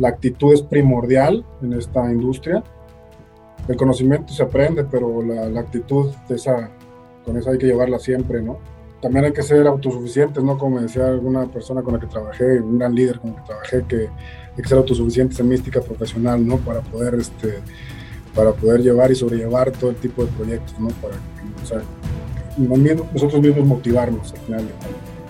la actitud es primordial en esta industria. El conocimiento se aprende, pero la, la actitud, esa, con esa hay que llevarla siempre, ¿no? También hay que ser autosuficientes, ¿no? Como decía alguna persona con la que trabajé, un gran líder con el que trabajé, que hay que ser autosuficientes en mística profesional, ¿no? Para poder, este, para poder llevar y sobrellevar todo el tipo de proyectos, ¿no? Para o sea, nosotros mismos motivarnos al final.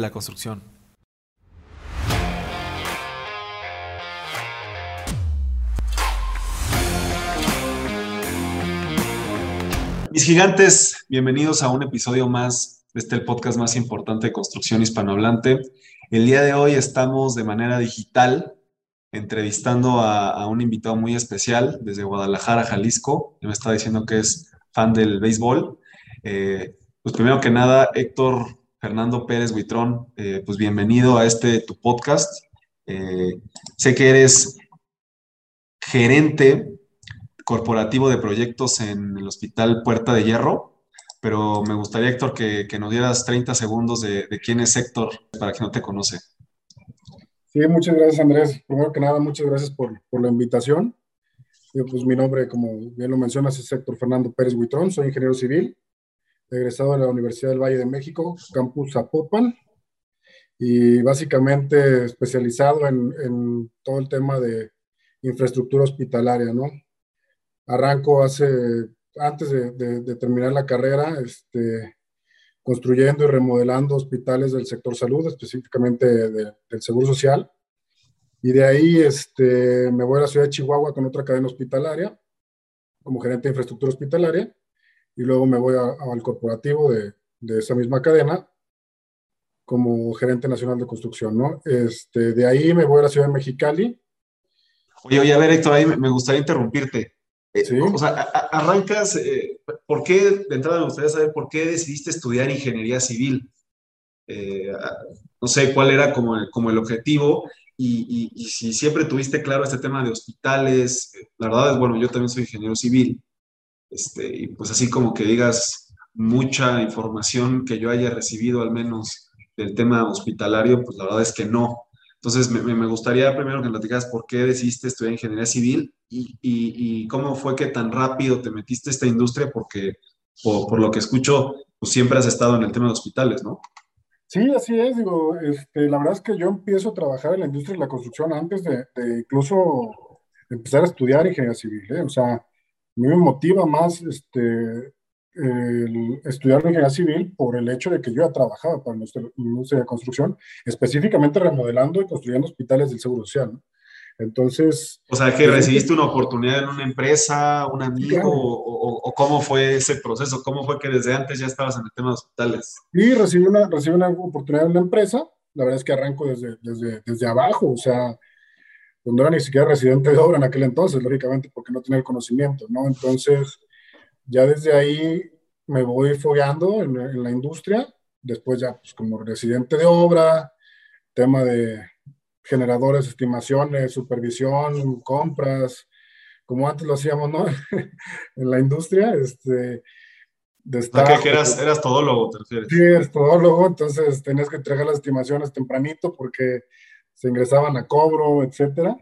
la construcción. Mis gigantes, bienvenidos a un episodio más de este podcast más importante de construcción hispanohablante. El día de hoy estamos de manera digital entrevistando a, un invitado muy especial desde Guadalajara, Jalisco. Me está diciendo que es fan del béisbol. Eh, pues primero que nada, Héctor Fernando Pérez Huitrón, eh, pues bienvenido a este tu podcast. Eh, sé que eres gerente corporativo de proyectos en el Hospital Puerta de Hierro, pero me gustaría, Héctor, que, nos dieras 30 segundos de, quién es Héctor, para quien no te conoce. Sí, muchas gracias, Andrés. Primero que nada, muchas gracias por, la invitación. pues mi nombre, como bien lo mencionas, es Héctor Fernando Pérez Huitrón, soy ingeniero civil, egresado de la Universidad del Valle de México, campus Zapopan, y básicamente especializado en, todo el tema de infraestructura hospitalaria, ¿no? Arranco hace, antes de, terminar la carrera, este, construyendo y remodelando hospitales del sector salud, específicamente del Seguro Social. Y de ahí este, me voy a la ciudad de Chihuahua con otra cadena hospitalaria, como gerente de infraestructura hospitalaria y luego me voy al corporativo de, de, esa misma cadena como gerente nacional de construcción, ¿no? Este, de ahí me voy a la ciudad de Mexicali. Oye, oye, a ver, Héctor, ahí me gustaría interrumpirte. Eh, ¿Sí? O sea, arrancas, eh, ¿por qué, de entrada me gustaría saber por qué decidiste estudiar ingeniería civil? Eh, no sé cuál era como, como el objetivo y, y, y, si siempre tuviste claro este tema de hospitales. La verdad es, bueno, yo también soy ingeniero civil este, y pues así como que digas mucha información que yo haya recibido al menos del tema hospitalario, pues la verdad es que no. Entonces, me, me gustaría primero que platicaras por qué decidiste estudiar ingeniería civil y, y, y, cómo fue que tan rápido te metiste a esta industria, porque por, por, lo que escucho, pues siempre has estado en el tema de hospitales, ¿no? Sí, así es. Digo, este, la verdad es que yo empiezo a trabajar en la industria de la construcción antes de, de incluso empezar a estudiar ingeniería civil. ¿eh? O sea, a mí me motiva más este, el estudiar ingeniería civil por el hecho de que yo ya trabajaba para la industria de construcción, específicamente remodelando y construyendo hospitales del Seguro Social. Entonces... O sea, que recibiste una oportunidad en una empresa, un amigo, o, cómo fue ese proceso, cómo fue que desde antes ya estabas en el tema de hospitales. Sí, recibí una, recibí una oportunidad en una empresa, la verdad es que arranco desde, desde, desde abajo, o sea, pues no era ni siquiera residente de obra en aquel entonces, lógicamente, porque no tenía el conocimiento, ¿no? Entonces, ya desde ahí me voy fogueando en, la industria, después ya pues como residente de obra, tema de generadores, estimaciones, supervisión, compras, como antes lo hacíamos, ¿no? en la industria, este... De estar, que eras, eras todólogo, te refieres. Sí, eres todólogo, entonces tenías que entregar las estimaciones tempranito porque se ingresaban a cobro, etcétera.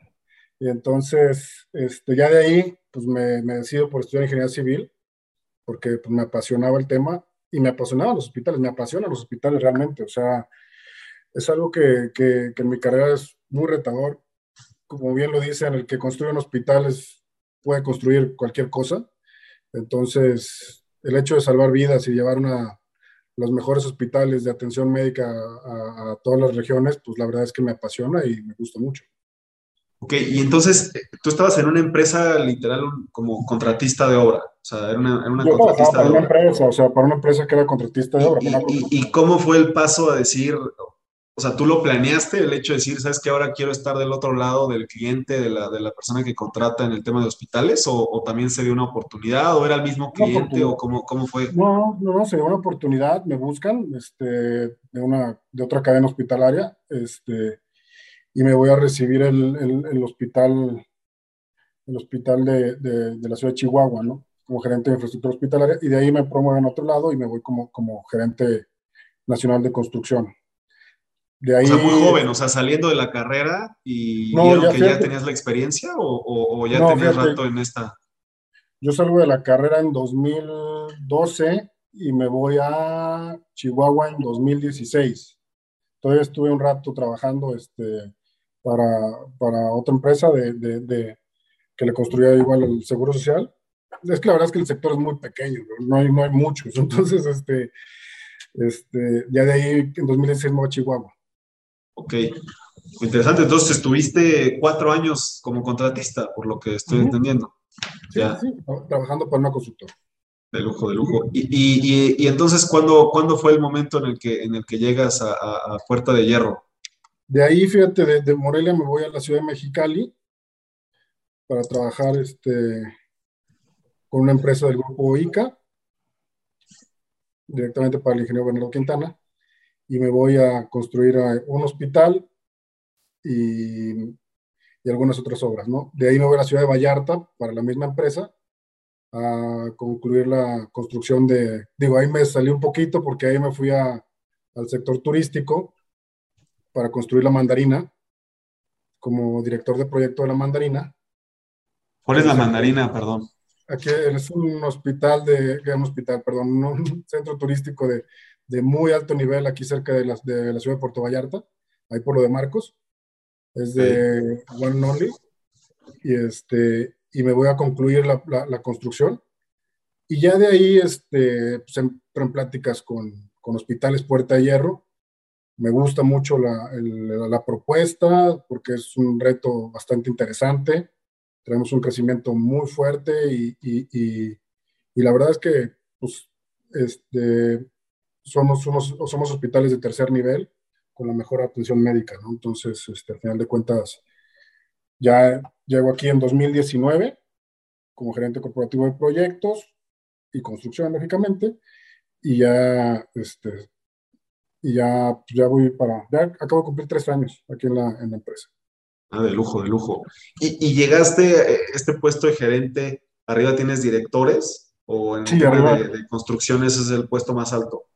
Y entonces, este, ya de ahí, pues me, me decido por estudiar ingeniería civil, porque pues, me apasionaba el tema y me apasionaban los hospitales, me apasionan los hospitales realmente. O sea, es algo que, que, en mi carrera es muy retador. Como bien lo dicen, el que construye un hospital puede construir cualquier cosa. Entonces, el hecho de salvar vidas y llevar una, los mejores hospitales de atención médica a, todas las regiones, pues la verdad es que me apasiona y me gusta mucho. Ok, y entonces eh, tú estabas en una empresa literal como contratista de obra, o sea, era una, era una contratista para una empresa, o sea, para una empresa que era contratista de obra. Y, y, cómo fue el paso a decir, o sea, tú lo planeaste, el hecho de decir, ¿sabes que ahora quiero estar del otro lado del cliente, de la, de la persona que contrata en el tema de hospitales? ¿O, también se dio una oportunidad? ¿O era el mismo cliente? ¿O cómo, cómo, fue? No, no, no, se dio una oportunidad, me buscan este, de, una, de otra cadena hospitalaria este, y me voy a recibir el, el, hospital, el hospital de, de, de, la ciudad de Chihuahua, ¿no? Como gerente de infraestructura hospitalaria y de ahí me promueven a otro lado y me voy como, como gerente nacional de construcción. De ahí, o sea, muy joven, o sea, saliendo de la carrera y vieron que ya tenías la experiencia o, ya tenías rato en esta. Yo salgo de la carrera en 2012 y me voy a Chihuahua en 2016. Todavía estuve un rato trabajando este, para, para otra empresa de, de, que le construía igual el seguro social. Es que la verdad es que el sector es muy pequeño, no hay, no hay muchos. Entonces, este, este, ya de ahí en 2016 me voy a Chihuahua. Ok, interesante. Entonces estuviste cuatro años como contratista, por lo que estoy entendiendo. Sí, sí, trabajando para una consultora. De lujo, de lujo. Y, y, y, entonces, ¿cuándo, ¿cuándo, fue el momento en el que, en el que llegas a, a, Puerta de Hierro? De ahí, fíjate, de, de, Morelia me voy a la ciudad de Mexicali para trabajar este, con una empresa del grupo ICA, directamente para el ingeniero Bernardo Quintana y me voy a construir un hospital y, y, algunas otras obras, ¿no? De ahí me voy a la ciudad de Vallarta para la misma empresa a concluir la construcción de, digo, ahí me salí un poquito porque ahí me fui a, al sector turístico para construir la mandarina como director de proyecto de la mandarina. ¿Cuál es la mandarina, perdón? Aquí es un hospital de, un hospital, perdón, un centro turístico de, de muy alto nivel aquí cerca de la, de la ciudad de Puerto Vallarta, ahí por lo de Marcos. Es de One Only. Y, este, y me voy a concluir la, la, construcción. Y ya de ahí este, pues, entro en pláticas con, con Hospitales Puerta de Hierro. Me gusta mucho la, la, propuesta porque es un reto bastante interesante. Tenemos un crecimiento muy fuerte y, y, y, y la verdad es que pues, este, somos, somos, somos hospitales de tercer nivel con la mejor atención médica, ¿no? Entonces, este, al final de cuentas, ya llego aquí en 2019 como gerente corporativo de proyectos y construcción, lógicamente, y ya, este, y ya, ya voy para, ya acabo de cumplir tres años aquí en la, en la empresa. Ah, de lujo, de lujo. ¿Y, y llegaste a este puesto de gerente, arriba tienes directores o en el tema de, de construcción ese es el puesto más alto?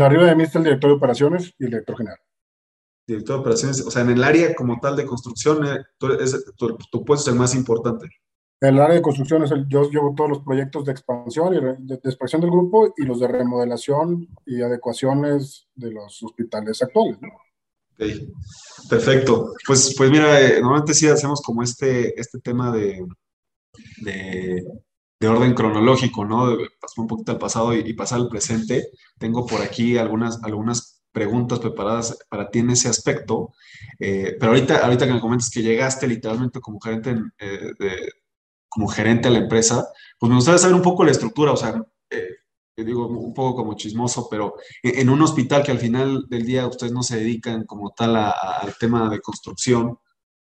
Arriba de mí está el director de operaciones y el director general. Director de operaciones, o sea, en el área como tal de construcción, eh, tu, puesto es el más importante. En el área de construcción es el, yo llevo todos los proyectos de expansión y de, expansión del grupo y los de remodelación y adecuaciones de los hospitales actuales. Okay. Perfecto. Pues, pues mira, eh, normalmente sí hacemos como este, este tema de, de de orden cronológico, ¿no? Pasar un poquito al pasado y, pasar al presente. Tengo por aquí algunas, algunas preguntas preparadas para ti en ese aspecto, eh, pero ahorita, ahorita que me comentas que llegaste literalmente como gerente, eh, como gerente a la empresa, pues me gustaría saber un poco la estructura, o sea, eh, digo un poco como chismoso, pero en, un hospital que al final del día ustedes no se dedican como tal al tema de construcción,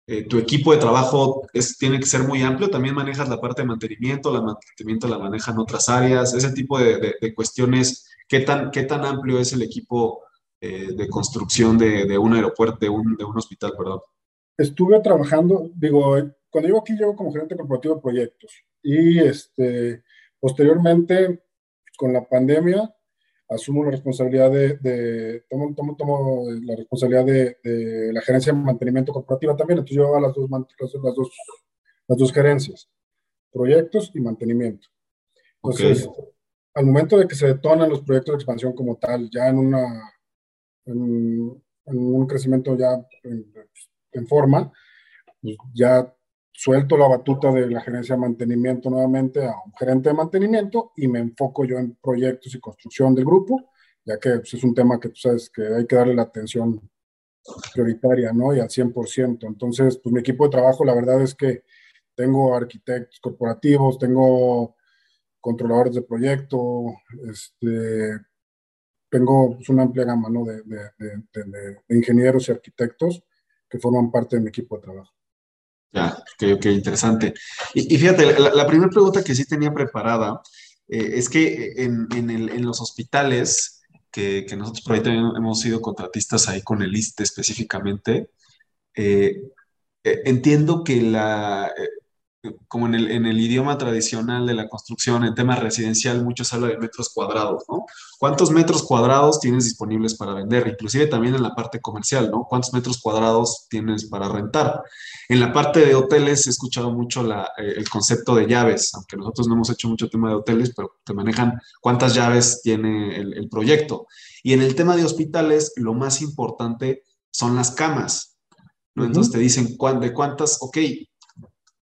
eh, tu equipo de trabajo tiene que ser muy amplio, también manejas la parte de mantenimiento, la mantenimiento la manejan otras áreas, ese tipo de, cuestiones, ¿qué tan, ¿qué tan amplio es el equipo eh, de construcción de, un aeropuerto, de un, de un hospital, perdón? Estuve trabajando, digo, cuando llego aquí llego como gerente corporativo de proyectos y este, posteriormente con la pandemia asumo la responsabilidad de, tomo, tomo, tomo, la responsabilidad de, la gerencia de mantenimiento corporativa también, entonces yo hago las dos, las dos, las dos gerencias, proyectos y mantenimiento. Entonces, al momento de que se detonan los proyectos de expansión como tal, ya en una, en, un crecimiento ya en, en forma, pues ya suelto la batuta de la gerencia de mantenimiento nuevamente a un gerente de mantenimiento y me enfoco yo en proyectos y construcción del grupo, ya que pues, es un tema que tú sabes que hay que darle la atención prioritaria, ¿no? Y al 100%. Entonces, pues mi equipo de trabajo, la verdad es que tengo arquitectos corporativos, tengo controladores de proyecto, este, tengo pues, una amplia gama de, ingenieros y arquitectos que forman parte de mi equipo de trabajo. Ya, ok, interesante. Y, fíjate, la, primera pregunta que sí tenía preparada eh, es que en, en, los hospitales, que, que, nosotros por ahí también hemos sido contratistas ahí con el ISTE específicamente, eh, eh, entiendo que la, como en el, en el, idioma tradicional de la construcción, en tema residencial, muchos hablan de metros cuadrados, ¿no? ¿Cuántos metros cuadrados tienes disponibles para vender? Inclusive también en la parte comercial, ¿no? ¿Cuántos metros cuadrados tienes para rentar? En la parte de hoteles he escuchado mucho la, eh, el concepto de llaves, aunque nosotros no hemos hecho mucho tema de hoteles, pero te manejan cuántas llaves tiene el, el proyecto. Y en el tema de hospitales, lo más importante son las camas. ¿no? Entonces te dicen, ¿de cuántas? Ok,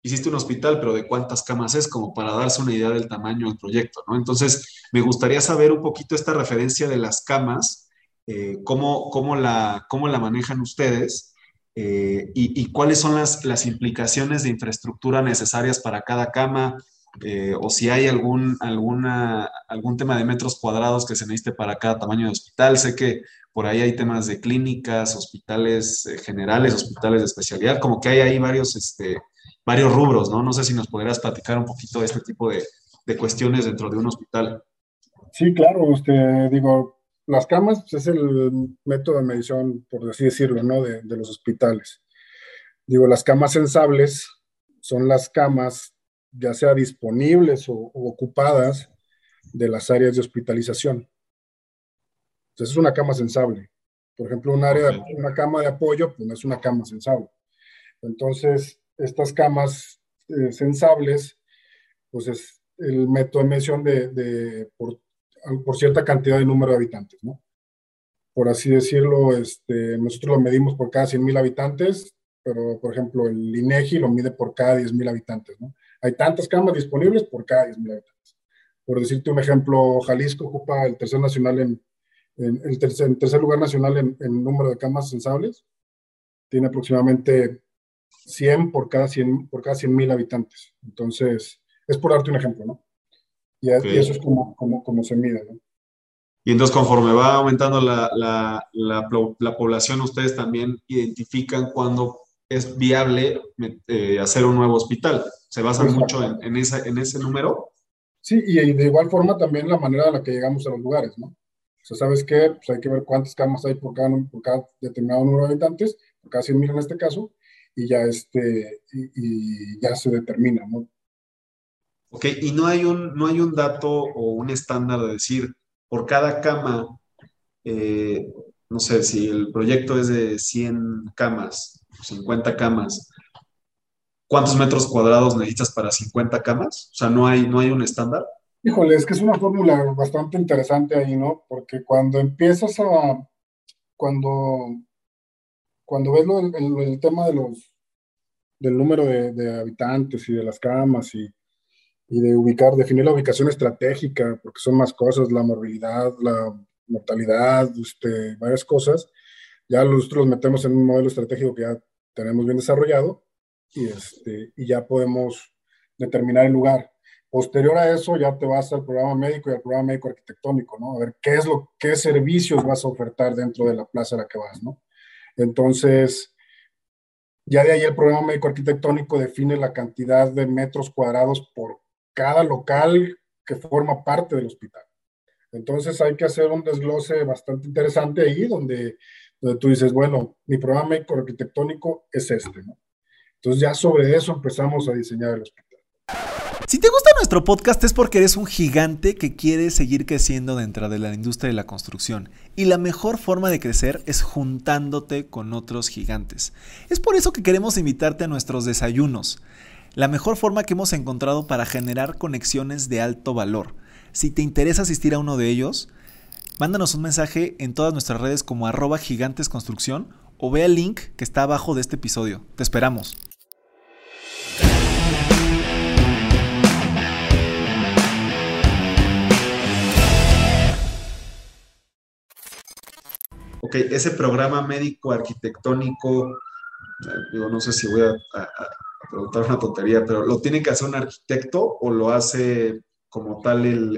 hiciste un hospital, pero ¿de cuántas camas es? Como para darse una idea del tamaño del proyecto, ¿no? Entonces, me gustaría saber un poquito esta referencia de las camas, eh, cómo, cómo, la, cómo la manejan ustedes eh, y, cuáles son las, las, implicaciones de infraestructura necesarias para cada cama, eh, o si hay algún, alguna, algún tema de metros cuadrados que se necesite para cada tamaño de hospital. Sé que por ahí hay temas de clínicas, hospitales generales, hospitales de especialidad, como que hay ahí varios... Este, varios rubros, ¿no? No sé si nos podrías platicar un poquito de este tipo de, de cuestiones dentro de un hospital. Sí, claro, usted, digo, las camas pues, es el método de medición, por así decirlo, ¿no? De, de los hospitales. Digo, las camas sensables son las camas ya sea disponibles o, ocupadas de las áreas de hospitalización. Entonces es una cama sensable. Por ejemplo, un área, una cama de apoyo, pues no es una cama sensable. Entonces, estas camas eh, sensables, pues es el método de medición de, por, cierta cantidad de número de habitantes, ¿no? Por así decirlo, este, nosotros lo medimos por cada 100.000 habitantes, pero por ejemplo el INEGI lo mide por cada 10.000 habitantes, ¿no? Hay tantas camas disponibles por cada 10.000 habitantes. Por decirte un ejemplo, Jalisco ocupa el tercer nacional en, el tercer, tercer, lugar nacional en, en número de camas sensables. Tiene aproximadamente 100 por cada 100 por cada 100 mil habitantes. Entonces, es por darte un ejemplo, ¿no? Y, eso es como, como, como, se mide, ¿no? Y entonces, conforme va aumentando la, la, la, población, ustedes también identifican cuándo es viable eh, hacer un nuevo hospital. ¿Se basan mucho en, en, esa, en ese número? Sí, y de igual forma también la manera en la que llegamos a los lugares, ¿no? O sea, ¿sabes qué? Pues hay que ver cuántas camas hay por cada, por cada determinado número de habitantes, por cada 100 mil en este caso, y ya, este, y, ya se determina, ¿no? Ok, y no hay, un, no hay un dato o un estándar de decir, por cada cama, eh, no sé, si el proyecto es de 100 camas, 50 camas, ¿cuántos metros cuadrados necesitas para 50 camas? O sea, no hay, no hay un estándar. Híjole, es que es una fórmula bastante interesante ahí, ¿no? Porque cuando empiezas a, cuando cuando ves el, tema de los, del número de, habitantes y de las camas y, y, de ubicar, definir la ubicación estratégica, porque son más cosas, la morbilidad, la mortalidad, este, varias cosas, ya nosotros los metemos en un modelo estratégico que ya tenemos bien desarrollado y, este, y ya podemos determinar el lugar. Posterior a eso ya te vas al programa médico y al programa médico arquitectónico, ¿no? A ver qué es lo, qué servicios vas a ofertar dentro de la plaza a la que vas, ¿no? Entonces, ya de ahí el programa médico arquitectónico define la cantidad de metros cuadrados por cada local que forma parte del hospital. Entonces hay que hacer un desglose bastante interesante ahí donde, donde tú dices, bueno, mi programa médico arquitectónico es este, ¿no? Entonces ya sobre eso empezamos a diseñar el hospital. Si te gusta nuestro podcast es porque eres un gigante que quiere seguir creciendo dentro de la industria de la construcción. Y la mejor forma de crecer es juntándote con otros gigantes. Es por eso que queremos invitarte a nuestros desayunos. La mejor forma que hemos encontrado para generar conexiones de alto valor. Si te interesa asistir a uno de ellos, mándanos un mensaje en todas nuestras redes como arroba gigantesconstrucción o ve el link que está abajo de este episodio. Te esperamos. Ok, ese programa médico arquitectónico, eh, digo, no sé si voy a, preguntar una tontería, pero ¿lo tiene que hacer un arquitecto o lo hace como tal el,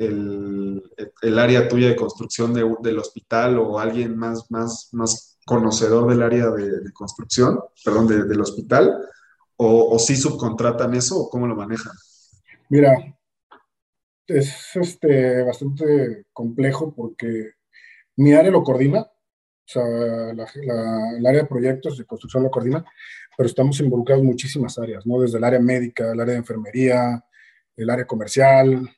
el, el, área tuya de construcción del hospital o alguien más, más, más conocedor del área de, construcción, perdón, del hospital, o, o si subcontratan eso o cómo lo manejan? Mira, es este, bastante complejo porque mi área lo coordina, o sea, el área de proyectos de construcción lo coordina, pero estamos involucrados en muchísimas áreas, ¿no? Desde el área médica, el área de enfermería, el área comercial,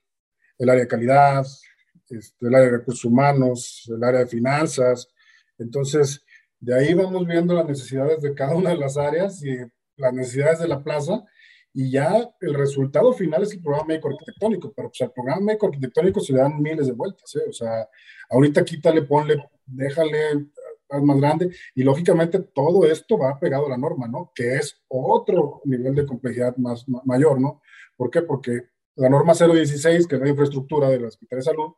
el área de calidad, este, el área de recursos humanos, el área de finanzas. Entonces, de ahí vamos viendo las necesidades de cada una de las áreas y las necesidades de la plaza y ya el resultado final es el programa médico arquitectónico, pero pues al programa médico arquitectónico se le dan miles de vueltas, ¿eh? o sea, ahorita quítale, ponle, déjale, haz más grande, y lógicamente todo esto va pegado a la norma, ¿no? Que es otro nivel de complejidad más, mayor, ¿no? ¿Por qué? Porque la norma 016, que es la infraestructura de la Secretaría de Salud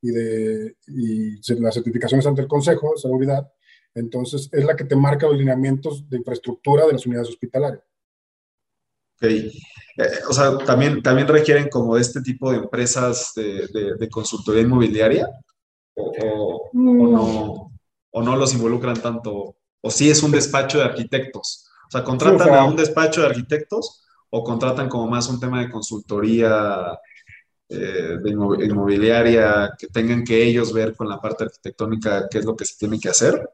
y de y las certificaciones ante el Consejo de Salubridad, entonces es la que te marca los lineamientos de infraestructura de las unidades hospitalarias. Ok. Eh, o sea, también, también requieren como este tipo de empresas de, de, consultoría inmobiliaria o, no, o, no, los involucran tanto, o si es un despacho de arquitectos. O sea, contratan a un despacho de arquitectos o contratan como más un tema de consultoría eh, de inmobiliaria que tengan que ellos ver con la parte arquitectónica qué es lo que se tiene que hacer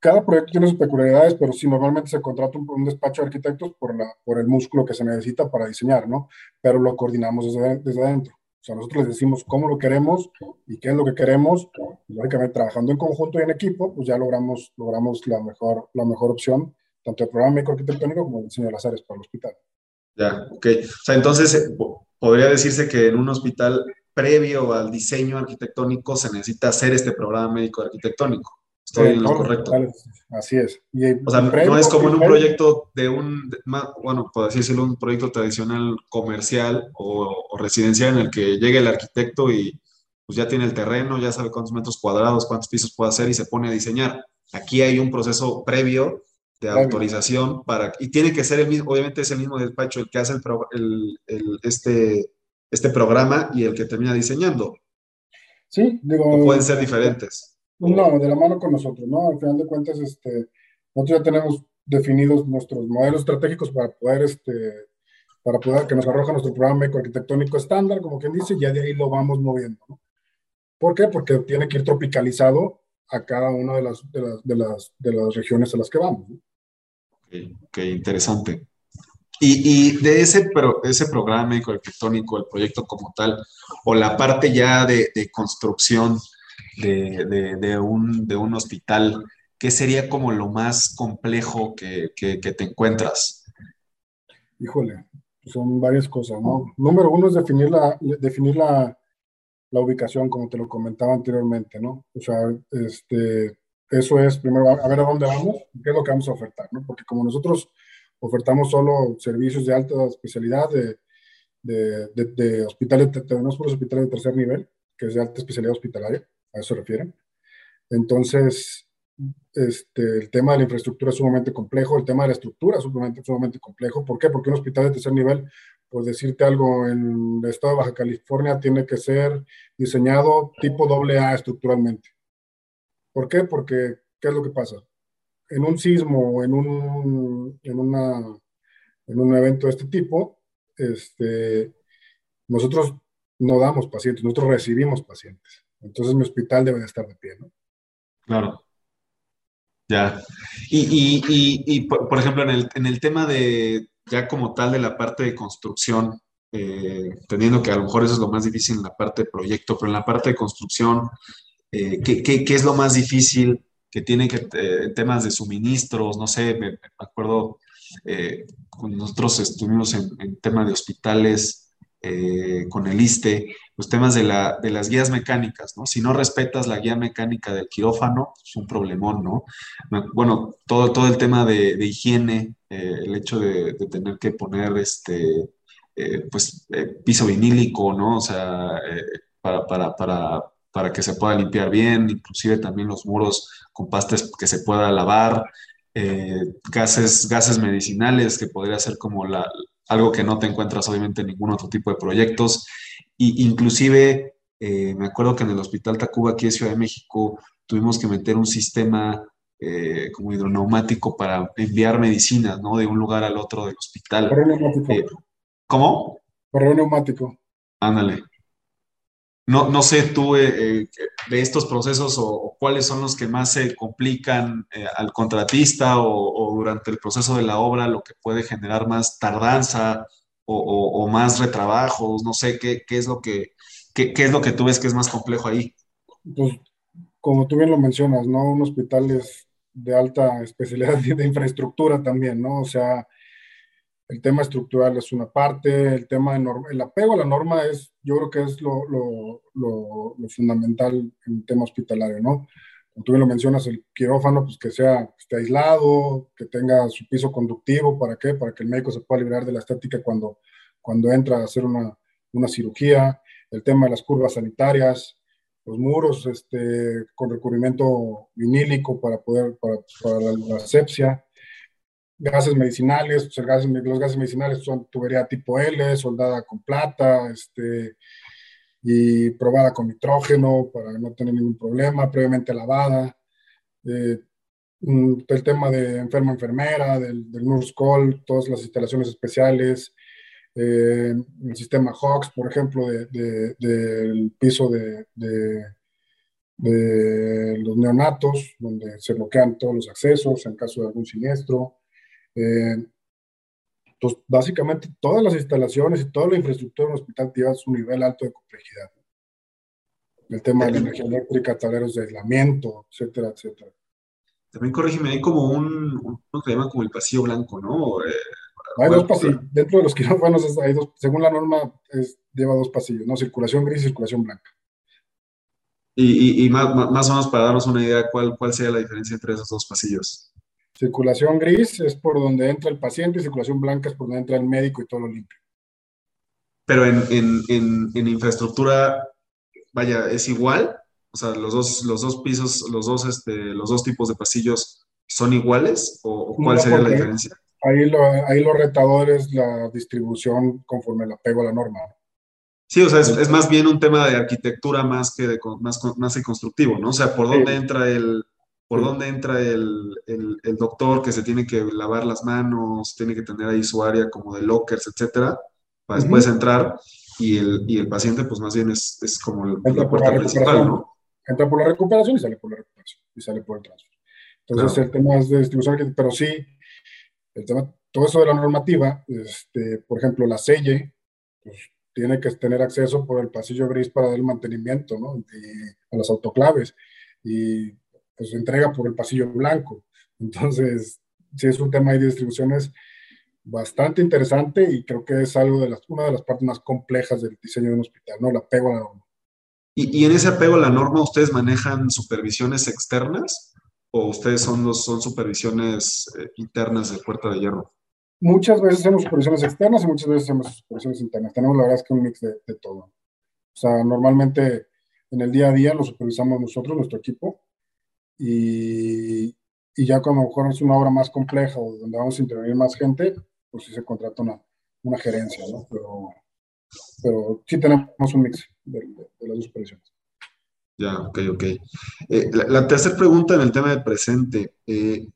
cada proyecto tiene sus peculiaridades, pero sí, normalmente se contrata un, un, despacho de arquitectos por, la, por el músculo que se necesita para diseñar, ¿no? Pero lo coordinamos desde, desde adentro. O sea, nosotros les decimos cómo lo queremos y qué es lo que queremos. Y, lógicamente, trabajando en conjunto y en equipo, pues ya logramos, logramos la, mejor, la mejor opción, tanto el programa arquitectónico como el diseño de las áreas para el hospital. Ya, ok. O sea, entonces, eh, podría decirse que en un hospital previo al diseño arquitectónico se necesita hacer este programa médico arquitectónico. Estoy en lo correcto. Así es. o sea, no es como en un proyecto de un, bueno, por así decirlo, un proyecto tradicional comercial o, residencial en el que llegue el arquitecto y pues ya tiene el terreno, ya sabe cuántos metros cuadrados, cuántos pisos puede hacer y se pone a diseñar. Aquí hay un proceso previo de autorización para, y tiene que ser el mismo, obviamente es el mismo despacho el que hace el, el, este, este programa y el que termina diseñando. Sí, digo. O pueden ser diferentes. No, de la mano con nosotros, ¿no? Al final de cuentas, este, nosotros ya tenemos definidos nuestros modelos estratégicos para poder, este, para poder que nos arroja nuestro programa arquitectónico estándar, como quien dice, y ya de ahí lo vamos moviendo, ¿no? ¿Por qué? Porque tiene que ir tropicalizado a cada una de las, de las, de las, de las regiones a las que vamos. ¿no? Ok, interesante. Y, y, de ese, pero, ese programa arquitectónico, el proyecto como tal, o la parte ya de, de construcción, de, de, un, de un hospital, ¿qué sería como lo más complejo que, que, te encuentras? Híjole, son varias cosas, ¿no? Número uno es definir la, definir la, la ubicación, como te lo comentaba anteriormente, ¿no? O sea, este, eso es primero a ver a dónde vamos, qué es lo que vamos a ofertar, ¿no? Porque como nosotros ofertamos solo servicios de alta especialidad, de, de, de, de hospitales, tenemos hospitales de tercer nivel, que es de alta especialidad hospitalaria, a eso se refieren. Entonces, este, el tema de la infraestructura es sumamente complejo, el tema de la estructura es sumamente, sumamente complejo. ¿Por qué? Porque un hospital de tercer nivel, pues decirte algo, en el estado de Baja California tiene que ser diseñado tipo AA estructuralmente. ¿Por qué? Porque, ¿qué es lo que pasa? En un sismo o en un, en, una, en un evento de este tipo, este, nosotros no damos pacientes, nosotros recibimos pacientes. Entonces mi hospital debe de estar de pie, ¿no? Claro. Ya. Y, y, y, por, ejemplo, en el, en el, tema de, ya como tal, de la parte de construcción, eh, teniendo que a lo mejor eso es lo más difícil en la parte de proyecto, pero en la parte de construcción, eh, ¿qué, qué, qué, es lo más difícil que tiene que, eh, temas de suministros, no sé, me, acuerdo, nosotros estuvimos en, en tema de hospitales, con el ISTE, los temas de, la, de, las guías mecánicas, ¿no? Si no respetas la guía mecánica del quirófano, es un problemón, ¿no? Bueno, todo, todo el tema de, de higiene, eh, el hecho de, tener que poner este, eh, pues, eh, piso vinílico, ¿no? O sea, para, para, para, para, que se pueda limpiar bien, inclusive también los muros con pastes que se pueda lavar, gases, gases medicinales, que podría ser como la, algo que no te encuentras obviamente en ningún otro tipo de proyectos y inclusive Eh, me acuerdo que en el Hospital Tacuba, aquí en Ciudad de México, tuvimos que meter un sistema eh, como hidroneumático para enviar medicinas, ¿no? De un lugar al otro del hospital. Eh, ¿Cómo? Correo neumático. Ándale. No, no sé tú de estos procesos o, cuáles son los que más se complican al contratista o, durante el proceso de la obra, lo que puede generar más tardanza o, más retrabajos, no sé qué, qué es lo que qué, qué, es lo que tú ves que es más complejo ahí. Pues como tú bien lo mencionas, ¿no? Un hospital es de alta especialidad de infraestructura también, ¿no? O sea, el tema estructural es una parte, el tema de norma, el apego a la norma es, yo creo que es lo, lo, lo, fundamental en el tema hospitalario, ¿no? Como tú bien lo mencionas, el quirófano, pues que sea, esté aislado, que tenga su piso conductivo, ¿para qué? Para que el médico se pueda liberar de la estática cuando, cuando entra a hacer una, una cirugía, el tema de las curvas sanitarias, los muros este, con recubrimiento vinílico para poder, para, para la, asepsia, gases medicinales, pues los gases medicinales son tubería tipo L, soldada con plata, este, y probada con nitrógeno para no tener ningún problema, previamente lavada. Eh, mm, el tema de enfermo-enfermera, del, del nurse call, todas las instalaciones especiales, eh, el sistema Hawks, por ejemplo, del piso de, los neonatos, donde se bloquean todos los accesos en caso de algún siniestro. Eh, pues básicamente todas las instalaciones y toda la infraestructura en el hospital tiene su nivel alto de complejidad. El tema de la energía eléctrica, tableros de aislamiento, etcétera, etcétera. También corrígeme, hay como un, un, que llama como el pasillo blanco, ¿no? Eh, hay dos pasillos. Dentro de los quirófanos hay dos, según la norma, lleva dos pasillos, ¿no? Circulación gris y circulación blanca. Y, más, más, o menos para darnos una idea, ¿cuál, ¿cuál sería la diferencia entre esos dos pasillos? Circulación gris es por donde entra el paciente y circulación blanca es por donde entra el médico y todo lo limpio. Pero en, en, en, infraestructura, vaya, ¿es igual? O sea, los dos, los dos pisos, los dos, este, los dos tipos de pasillos son iguales o cuál sería la diferencia? ahí lo, ahí lo retador es la distribución conforme el apego a la norma. Sí, o sea, es, más bien un tema de arquitectura más que de más, más constructivo, ¿no? O sea, por dónde entra el por dónde entra el, el, doctor que se tiene que lavar las manos, tiene que tener ahí su área como de lockers, etcétera, para después entrar y el, y el paciente, pues más bien es, es como la puerta principal, ¿no? Entra por la recuperación y sale por la recuperación y sale por el transfer. Entonces, el tema es de distribución, pero sí, el tema, todo eso de la normativa, este, por ejemplo, la selle, pues, tiene que tener acceso por el pasillo gris para el mantenimiento, ¿no? Y a las autoclaves. Y pues entrega por el pasillo blanco. Entonces, sí es un tema de distribuciones bastante interesante y creo que es algo de las, una de las partes más complejas del diseño de un hospital, ¿no? El apego a la norma. ¿Y, y en ese apego a la norma ustedes manejan supervisiones externas? o ustedes son, los, son supervisiones eh, internas de Puerta de Hierro? Muchas veces hacemos supervisiones externas y muchas veces hacemos supervisiones internas. Tenemos la verdad es que un mix de, todo. O sea, normalmente en el día a día lo supervisamos nosotros, nuestro equipo, y, y ya cuando mejor es una obra más compleja o donde vamos a intervenir más gente, pues sí se contrata una, una gerencia, ¿no? Pero, pero sí tenemos un mix de, las dos supervisiones. Ya, ok, ok. Eh, la, tercera pregunta en el tema de presente. Eh,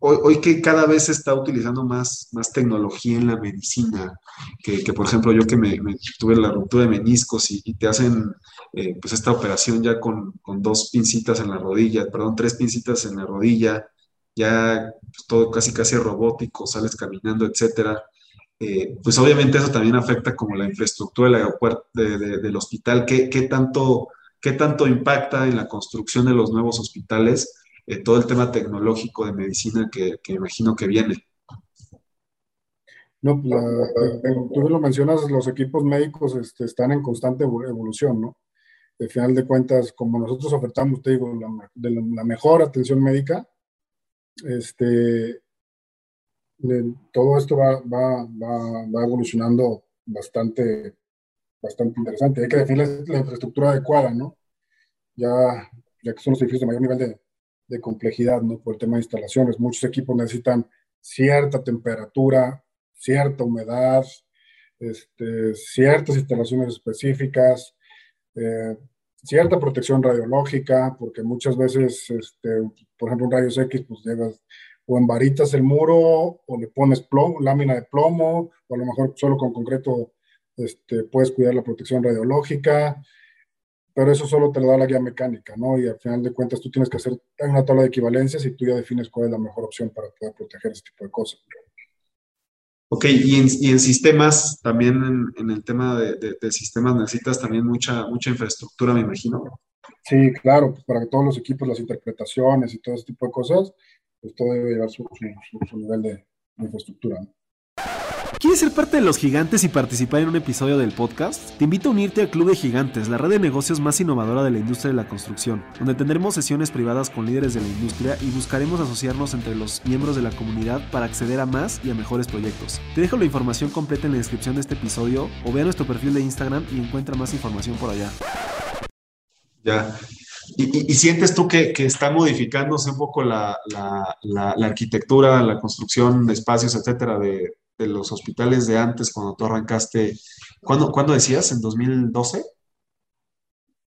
hoy, que cada vez se está utilizando más, más tecnología en la medicina, que, por ejemplo yo que me, tuve la ruptura de meniscos y, te hacen eh, pues esta operación ya con, dos pincitas en la rodilla, perdón, tres pincitas en la rodilla, ya todo casi casi robótico, sales caminando, etcétera. pues obviamente eso también afecta como la infraestructura del aeropuerto, del hospital. ¿Qué, ¿Qué tanto ¿Qué tanto impacta en la construcción de los nuevos hospitales eh, todo el tema tecnológico de medicina que, imagino que viene? No, pues, tú lo mencionas, los equipos médicos este, están en constante evolución, ¿no? Al final de cuentas, como nosotros ofertamos, te digo, la, la, mejor atención médica, este, todo esto va, va, evolucionando bastante bastante interesante. Hay que definir la, infraestructura adecuada, ¿no? Ya, ya que son los edificios de mayor nivel de, de complejidad, ¿no? Por el tema de instalaciones. Muchos equipos necesitan cierta temperatura, cierta humedad, este, ciertas instalaciones específicas, eh, cierta protección radiológica, porque muchas veces, este, por ejemplo, en rayos X, pues llevas o en varitas el muro, o le pones plomo, lámina de plomo, o a lo mejor solo con concreto este, puedes cuidar la protección radiológica, pero eso solo te lo da la guía mecánica, ¿no? Y al final de cuentas tú tienes que hacer una tabla de equivalencias y tú ya defines cuál es la mejor opción para poder proteger ese tipo de cosas. Ok, y en, y en sistemas, también en, el tema de, de, sistemas necesitas también mucha, mucha infraestructura, me imagino. Sí, claro, pues para que todos los equipos, las interpretaciones y todo ese tipo de cosas, pues todo debe llevar su, su, nivel de, infraestructura. ¿Quieres ser parte de los gigantes y participar en un episodio del podcast? Te invito a unirte al Club de Gigantes, la red de negocios más innovadora de la industria de la construcción, donde tendremos sesiones privadas con líderes de la industria y buscaremos asociarnos entre los miembros de la comunidad para acceder a más y a mejores proyectos. Te dejo la información completa en la descripción de este episodio o ve a nuestro perfil de Instagram y encuentra más información por allá. Ya. ¿Y, sientes tú que, está modificándose un poco la, la, arquitectura, la construcción de espacios, etcétera, de, de, los hospitales de antes cuando tú arrancaste? ¿Cuándo, ¿cuándo decías? ¿En 2012?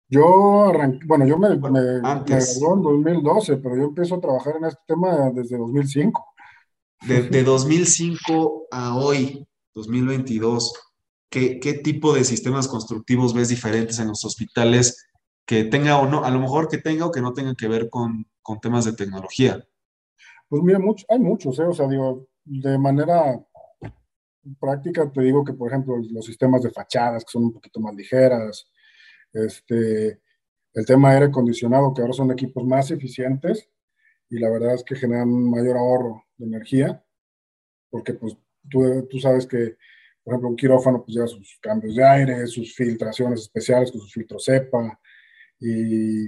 Yo arranqué, bueno, yo me, me, antes. en 2012, pero yo empiezo a trabajar en este tema desde 2005. De, de 2005 a hoy, 2022, ¿qué, ¿qué tipo de sistemas constructivos ves diferentes en los hospitales? que tenga o no, a lo mejor que tenga o que no tenga que ver con, con temas de tecnología? Pues mira, mucho, hay muchos, ¿eh? o sea, digo, de manera práctica te digo que, por ejemplo, los sistemas de fachadas que son un poquito más ligeras, este, el tema aire acondicionado, que ahora son equipos más eficientes y la verdad es que generan mayor ahorro de energía, porque pues tú, tú sabes que, por ejemplo, un quirófano pues lleva sus cambios de aire, sus filtraciones especiales con sus filtros cepa y,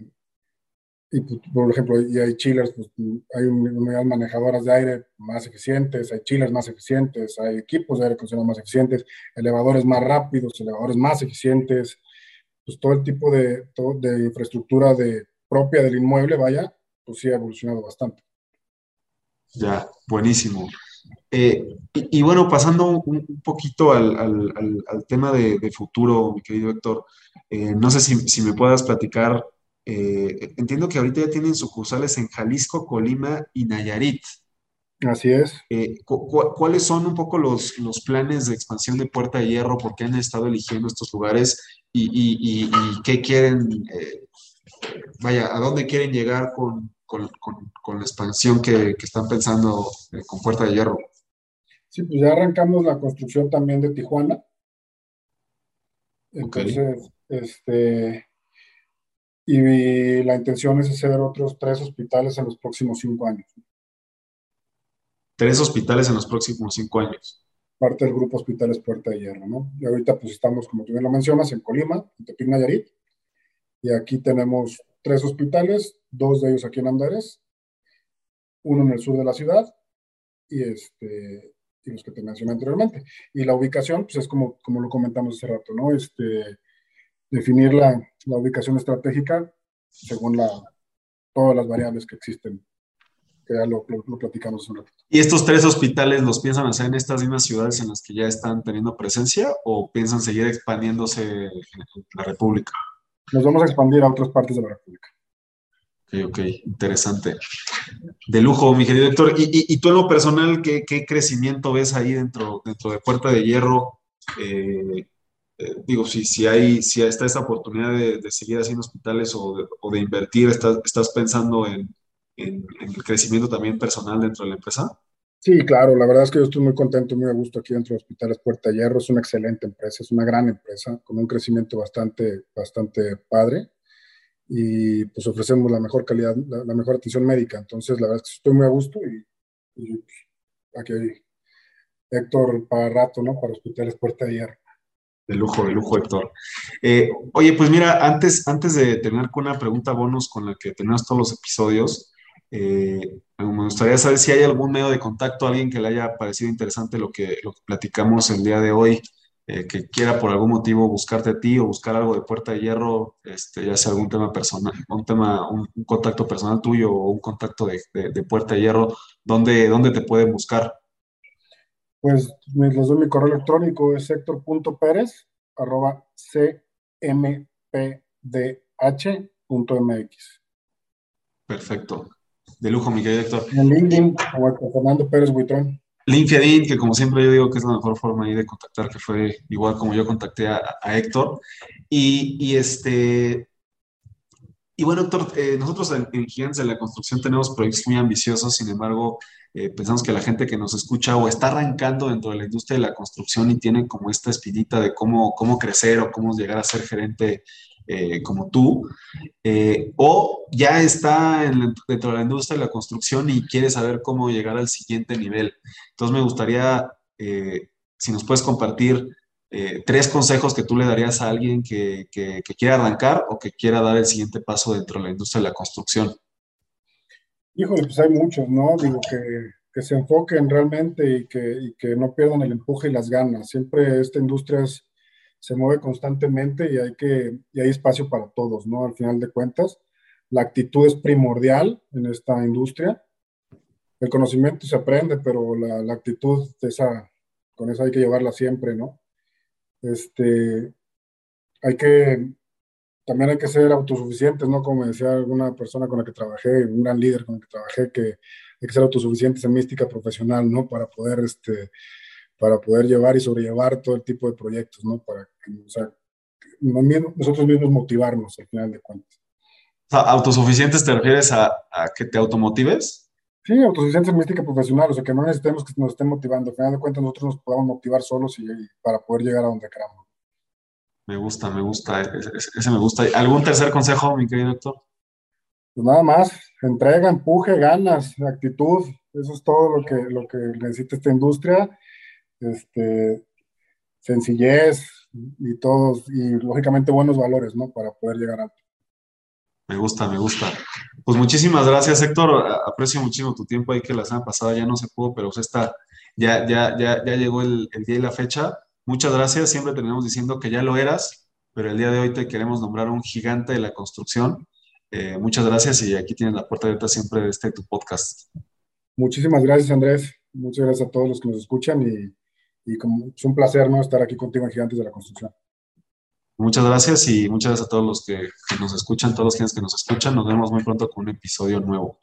y pues, por ejemplo, y hay chillers, pues, hay unidades manejadoras de aire más eficientes, hay chillers más eficientes, hay equipos de aire acondicionado más eficientes, elevadores más rápidos, elevadores más eficientes, pues todo el tipo de, de infraestructura de, propia del inmueble, vaya, pues sí ha evolucionado bastante. Ya, buenísimo. Eh, y, bueno, pasando un, poquito al, al, tema de, futuro, mi querido Héctor, eh, no sé si, si, me puedas platicar, eh, entiendo que ahorita ya tienen sucursales en Jalisco, Colima y Nayarit. Así es. ¿Cuáles son un poco los, los, planes de expansión de Puerta de Hierro? ¿Por qué han estado eligiendo estos lugares? ¿Y, y, y qué quieren, vaya, a dónde quieren llegar con, con, con, la expansión que, que están pensando eh, con Puerta de Hierro. Sí, pues ya arrancamos la construcción también de Tijuana. Entonces, este, y la intención es hacer otros tres hospitales en los próximos cinco años. Tres hospitales en los próximos cinco años. Parte del grupo Hospitales Puerta de Hierro, ¿no? Y ahorita pues estamos, como tú bien lo mencionas, en Colima, en Tepic Nayarit, y aquí tenemos tres hospitales, dos de ellos aquí en Andares, uno en el sur de la ciudad y, este, y los que te mencioné anteriormente. Y la ubicación, pues es como, como lo comentamos hace rato, ¿no? Este, definir la, la ubicación estratégica según la, todas las variables que existen, que ya lo, lo, platicamos un ratito. ¿Y estos tres hospitales los piensan hacer en estas mismas ciudades en las que ya están teniendo presencia o piensan seguir expandiéndose en la República? Nos vamos a expandir a otras partes de la República. Ok, ok, interesante. De lujo, mi querido Héctor. ¿Y, y, tú en lo personal, ¿qué, ¿qué, crecimiento ves ahí dentro, dentro de Puerta de Hierro? Eh, eh, digo, si, si, hay, si está esta oportunidad de, de seguir haciendo hospitales o de, o de invertir, ¿estás, ¿estás, pensando en, en, en, el crecimiento también personal dentro de la empresa? Sí, claro, la verdad es que yo estoy muy contento, muy a gusto aquí dentro de Hospitales Puerta Hierro. Es una excelente empresa, es una gran empresa con un crecimiento bastante, bastante padre y pues ofrecemos la mejor calidad, la, mejor atención médica. Entonces, la verdad es que estoy muy a gusto y, pues, aquí Héctor para rato, ¿no? Para Hospitales Puerta Hierro. De lujo, de lujo, Héctor. Eh, oye, pues mira, antes, antes de terminar con una pregunta bonus con la que tenemos todos los episodios, eh, me gustaría saber si hay algún medio de contacto, alguien que le haya parecido interesante lo que, lo que platicamos el día de hoy, eh, que quiera por algún motivo buscarte a ti o buscar algo de Puerta de Hierro, este, ya sea algún tema personal, un tema, un, contacto personal tuyo o un contacto de, de, Puerta de Hierro, ¿dónde, ¿dónde, te pueden buscar? Pues les doy mi correo electrónico, es sector.pérez arroba cmp Perfecto. De lujo, mi querido Héctor. En LinkedIn, como Fernando Pérez Buitrón. LinkedIn, que como siempre yo digo que es la mejor forma de contactar, que fue igual como yo contacté a, Héctor. Y, este. Y bueno, Héctor, eh, nosotros en, en, Gigantes de la Construcción tenemos proyectos muy ambiciosos, sin embargo, eh, pensamos que la gente que nos escucha o está arrancando dentro de la industria de la construcción y tiene como esta espinita de cómo, cómo crecer o cómo llegar a ser gerente eh, como tú, o ya está dentro de la industria de la construcción y quiere saber cómo llegar al siguiente nivel. Entonces me gustaría, si nos puedes compartir tres consejos que tú le darías a alguien que, que, quiera arrancar o que quiera dar el siguiente paso dentro de la industria de la construcción. Híjole, pues hay muchos, ¿no? Digo que, que se enfoquen realmente y que, que, no pierdan el empuje y las ganas. Siempre esta industria se mueve constantemente y hay, que, y hay espacio para todos, ¿no? Al final de cuentas, la actitud es primordial en esta industria. El conocimiento se aprende, pero la, la actitud, esa, con esa hay que llevarla siempre, ¿no? Este, hay que también hay que ser autosuficientes, ¿no? Como decía alguna persona con la que trabajé, un gran líder con el que trabajé, que hay que ser autosuficientes en mística profesional, ¿no? Para poder, este, para poder llevar y sobrellevar todo el tipo de proyectos, ¿no? Para o sea, nosotros mismos motivarnos al final de cuentas. ¿Autosuficientes te refieres a, a que te automotives? Sí, autosuficientes en mística profesional, o sea, que no necesitemos que nos estén motivando. Al final de cuentas, nosotros nos podamos motivar solos y, y para poder llegar a donde queramos. Me gusta, me gusta, ese, me gusta. ¿Algún tercer consejo, mi querido doctor? Pues nada más, entrega, empuje, ganas, actitud, eso es todo lo que, lo que necesita esta industria. Este, sencillez y todos, y lógicamente buenos valores, ¿no? Para poder llegar a... Me gusta, me gusta. Pues muchísimas gracias, Héctor. Aprecio muchísimo tu tiempo ahí que la semana pasada ya no se pudo, pero pues esta, ya, ya, ya, ya llegó el, día y la fecha. Muchas gracias, siempre tenemos diciendo que ya lo eras, pero el día de hoy te queremos nombrar un gigante de la construcción. Eh, muchas gracias y aquí tienes la puerta abierta siempre de este tu podcast. Muchísimas gracias, Andrés. Muchas gracias a todos los que nos escuchan y, es un placer ¿no? estar aquí contigo en Gigantes de la Construcción. Muchas gracias y muchas gracias a todos los que, que nos escuchan, todos los que nos escuchan. Nos vemos muy pronto con un episodio nuevo.